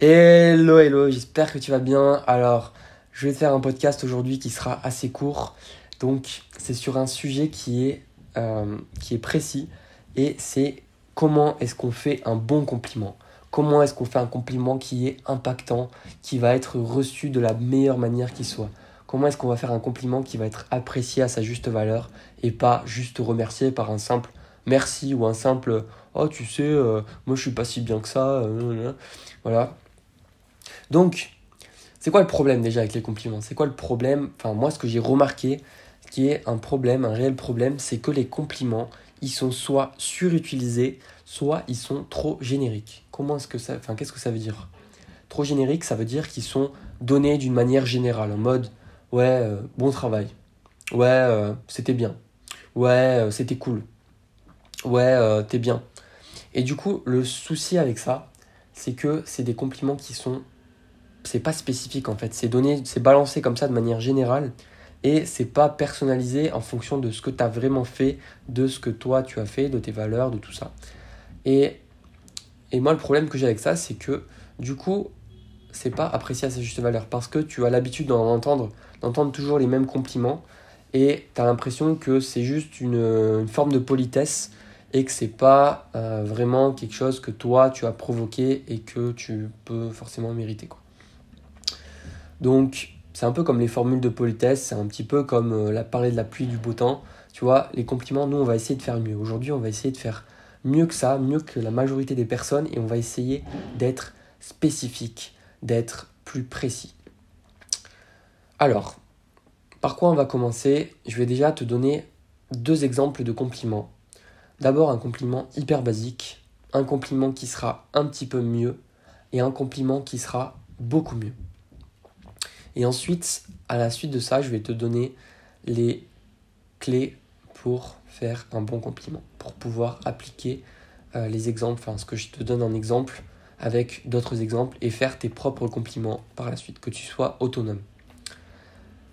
Hello, hello, j'espère que tu vas bien. Alors, je vais te faire un podcast aujourd'hui qui sera assez court. Donc, c'est sur un sujet qui est, euh, qui est précis et c'est comment est-ce qu'on fait un bon compliment? Comment est-ce qu'on fait un compliment qui est impactant, qui va être reçu de la meilleure manière qui soit? Comment est-ce qu'on va faire un compliment qui va être apprécié à sa juste valeur et pas juste remercié par un simple merci ou un simple oh tu sais euh, moi je suis pas si bien que ça euh, voilà donc, c'est quoi le problème déjà avec les compliments? C'est quoi le problème? Enfin, moi, ce que j'ai remarqué, qui est un problème, un réel problème, c'est que les compliments, ils sont soit surutilisés, soit ils sont trop génériques. Comment est-ce que ça. Enfin, qu'est-ce que ça veut dire? Trop générique, ça veut dire qu'ils sont donnés d'une manière générale, en mode ouais, euh, bon travail. Ouais, euh, c'était bien. Ouais, euh, c'était cool. Ouais, t'es bien. Et du coup, le souci avec ça, c'est que c'est des compliments qui sont c'est pas spécifique en fait, c'est donné, c'est balancé comme ça de manière générale et c'est pas personnalisé en fonction de ce que tu as vraiment fait, de ce que toi tu as fait, de tes valeurs, de tout ça. Et, et moi le problème que j'ai avec ça, c'est que du coup, c'est pas apprécié à sa juste valeur parce que tu as l'habitude d'en entendre, d'entendre toujours les mêmes compliments et tu as l'impression que c'est juste une, forme de politesse et que c'est pas euh, vraiment quelque chose que toi tu as provoqué et que tu peux forcément mériter quoi. Donc, c'est un peu comme les formules de politesse, c'est un petit peu comme euh, la parler de la pluie, du beau temps. Tu vois, les compliments, nous, on va essayer de faire mieux. Aujourd'hui, on va essayer de faire mieux que ça, mieux que la majorité des personnes, et on va essayer d'être spécifique, d'être plus précis. Alors, par quoi on va commencer? Je vais déjà te donner deux exemples de compliments. D'abord un compliment hyper basique, un compliment qui sera un petit peu mieux, et un compliment qui sera beaucoup mieux. Et ensuite, à la suite de ça, je vais te donner les clés pour faire un bon compliment, pour pouvoir appliquer euh, les exemples, enfin ce que je te donne en exemple avec d'autres exemples et faire tes propres compliments par la suite, que tu sois autonome.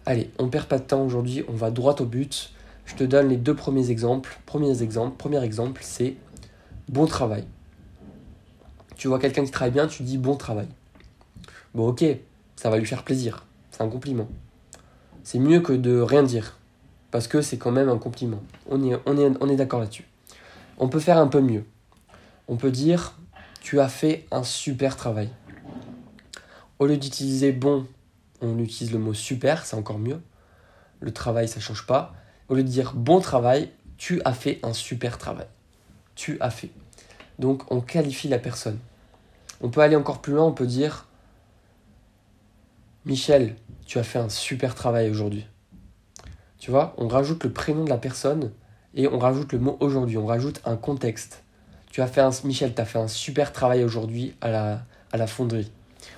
Allez, on perd pas de temps aujourd'hui, on va droit au but. Je te donne les deux premiers exemples. Premiers exemples, premier exemple, c'est bon travail. Tu vois quelqu'un qui travaille bien, tu dis bon travail. Bon ok, ça va lui faire plaisir. C'est un compliment. C'est mieux que de rien dire. Parce que c'est quand même un compliment. On est, d'accord là-dessus. On peut faire un peu mieux. On peut dire Tu as fait un super travail. Au lieu d'utiliser bon, on utilise le mot super, c'est encore mieux. Le travail, ça change pas. Au lieu de dire bon travail, tu as fait un super travail. Tu as fait. Donc on qualifie la personne. On peut aller encore plus loin, on peut dire Michel, tu as fait un super travail aujourd'hui. Tu vois, on rajoute le prénom de la personne et on rajoute le mot aujourd'hui, on rajoute un contexte. Tu as fait un, Michel, tu as fait un super travail aujourd'hui à la, à la fonderie.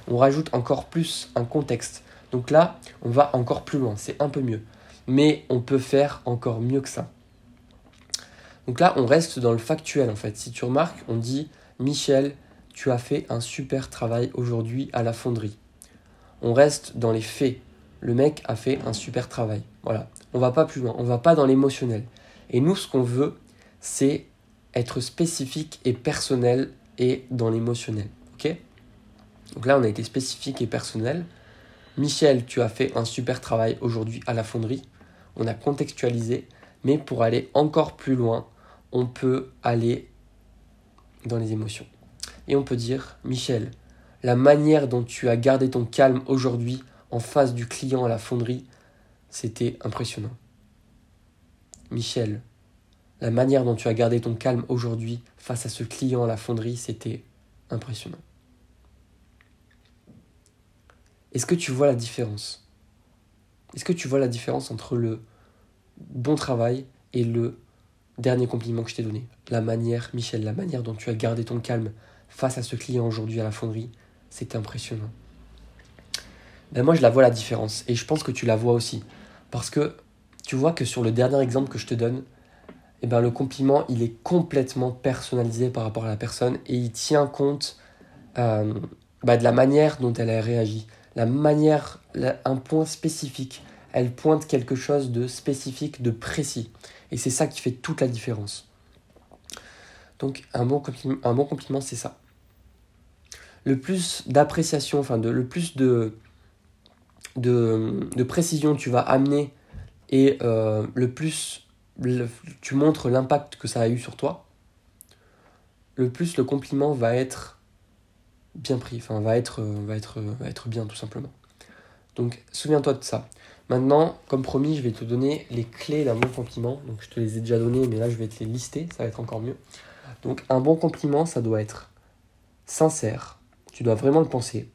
On rajoute encore plus un contexte. Donc là, on va encore plus loin, c'est un peu mieux. Mais on peut faire encore mieux que ça. Donc là, on reste dans le factuel en fait. Si tu remarques, on dit Michel, tu as fait un super travail aujourd'hui à la fonderie on reste dans les faits. Le mec a fait un super travail. Voilà. On va pas plus loin. On va pas dans l'émotionnel. Et nous, ce qu'on veut, c'est être spécifique et personnel et dans l'émotionnel. Ok? Donc là, on a été spécifique et personnel. Michel, tu as fait un super travail aujourd'hui à la fonderie. On a contextualisé. Mais pour aller encore plus loin, on peut aller dans les émotions. Et on peut dire, Michel, la manière dont tu as gardé ton calme aujourd'hui en face du client à la fonderie, c'était impressionnant. Michel, la manière dont tu as gardé ton calme aujourd'hui face à ce client à la fonderie, c'était impressionnant. Est-ce que tu vois la différence? Est-ce que tu vois la différence entre le bon travail et le dernier compliment que je t'ai donné? La manière, Michel, la manière dont tu as gardé ton calme face à ce client aujourd'hui à la fonderie, c'était impressionnant. Ben moi, je la vois la différence. Et je pense que tu la vois aussi. Parce que tu vois que sur le dernier exemple que je te donne, eh ben, le compliment, il est complètement personnalisé par rapport à la personne et il tient compte euh, bah, de la manière dont elle a réagi. La manière, un point spécifique. Elle pointe quelque chose de spécifique, de précis. Et c'est ça qui fait toute la différence. Donc un bon compliment c'est ça. Le plus d'appréciation, enfin de, le plus de, de, de, précision tu vas amener et euh, le plus tu montres l'impact que ça a eu sur toi, le plus le compliment va être bien pris, enfin va être, va être, bien tout simplement. Donc souviens-toi de ça. Maintenant, comme promis, je vais te donner les clés d'un bon compliment. Donc je te les ai déjà données, mais là je vais te les lister, ça va être encore mieux. Donc un bon compliment, ça doit être sincère. Tu dois vraiment le penser.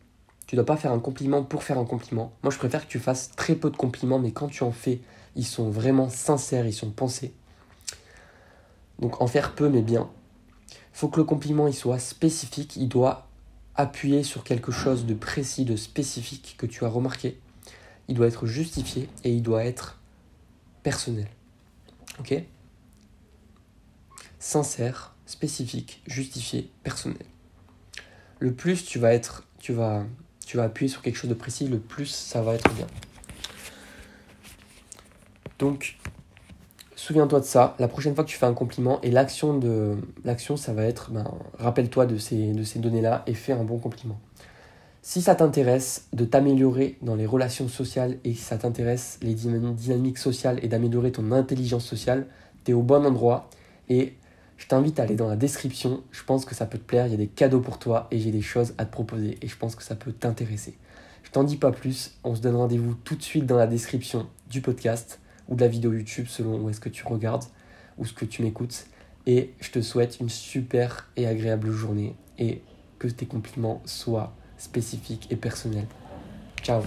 Tu dois pas faire un compliment pour faire un compliment. Moi, je préfère que tu fasses très peu de compliments, mais quand tu en fais, ils sont vraiment sincères, ils sont pensés. Donc en faire peu, mais bien. Faut que le compliment il soit spécifique, il doit appuyer sur quelque chose de précis, de spécifique que tu as remarqué. Il doit être justifié et il doit être personnel. Ok? Sincère, spécifique, justifié, personnel. Le plus tu vas être, tu vas, tu vas appuyer sur quelque chose de précis, le plus ça va être bien. Donc, souviens-toi de ça. La prochaine fois que tu fais un compliment et l'action de l'action, ça va être, ben, rappelle-toi de ces, données-là et fais un bon compliment. Si ça t'intéresse de t'améliorer dans les relations sociales et si ça t'intéresse les dynamiques sociales et d'améliorer ton intelligence sociale, tu es au bon endroit et je t'invite à aller dans la description. Je pense que ça peut te plaire. Il y a des cadeaux pour toi et j'ai des choses à te proposer. Et je pense que ça peut t'intéresser. Je t'en dis pas plus. On se donne rendez-vous tout de suite dans la description du podcast ou de la vidéo YouTube selon où est-ce que tu regardes ou ce que tu m'écoutes. Et je te souhaite une super et agréable journée et que tes compliments soient spécifiques et personnels. Ciao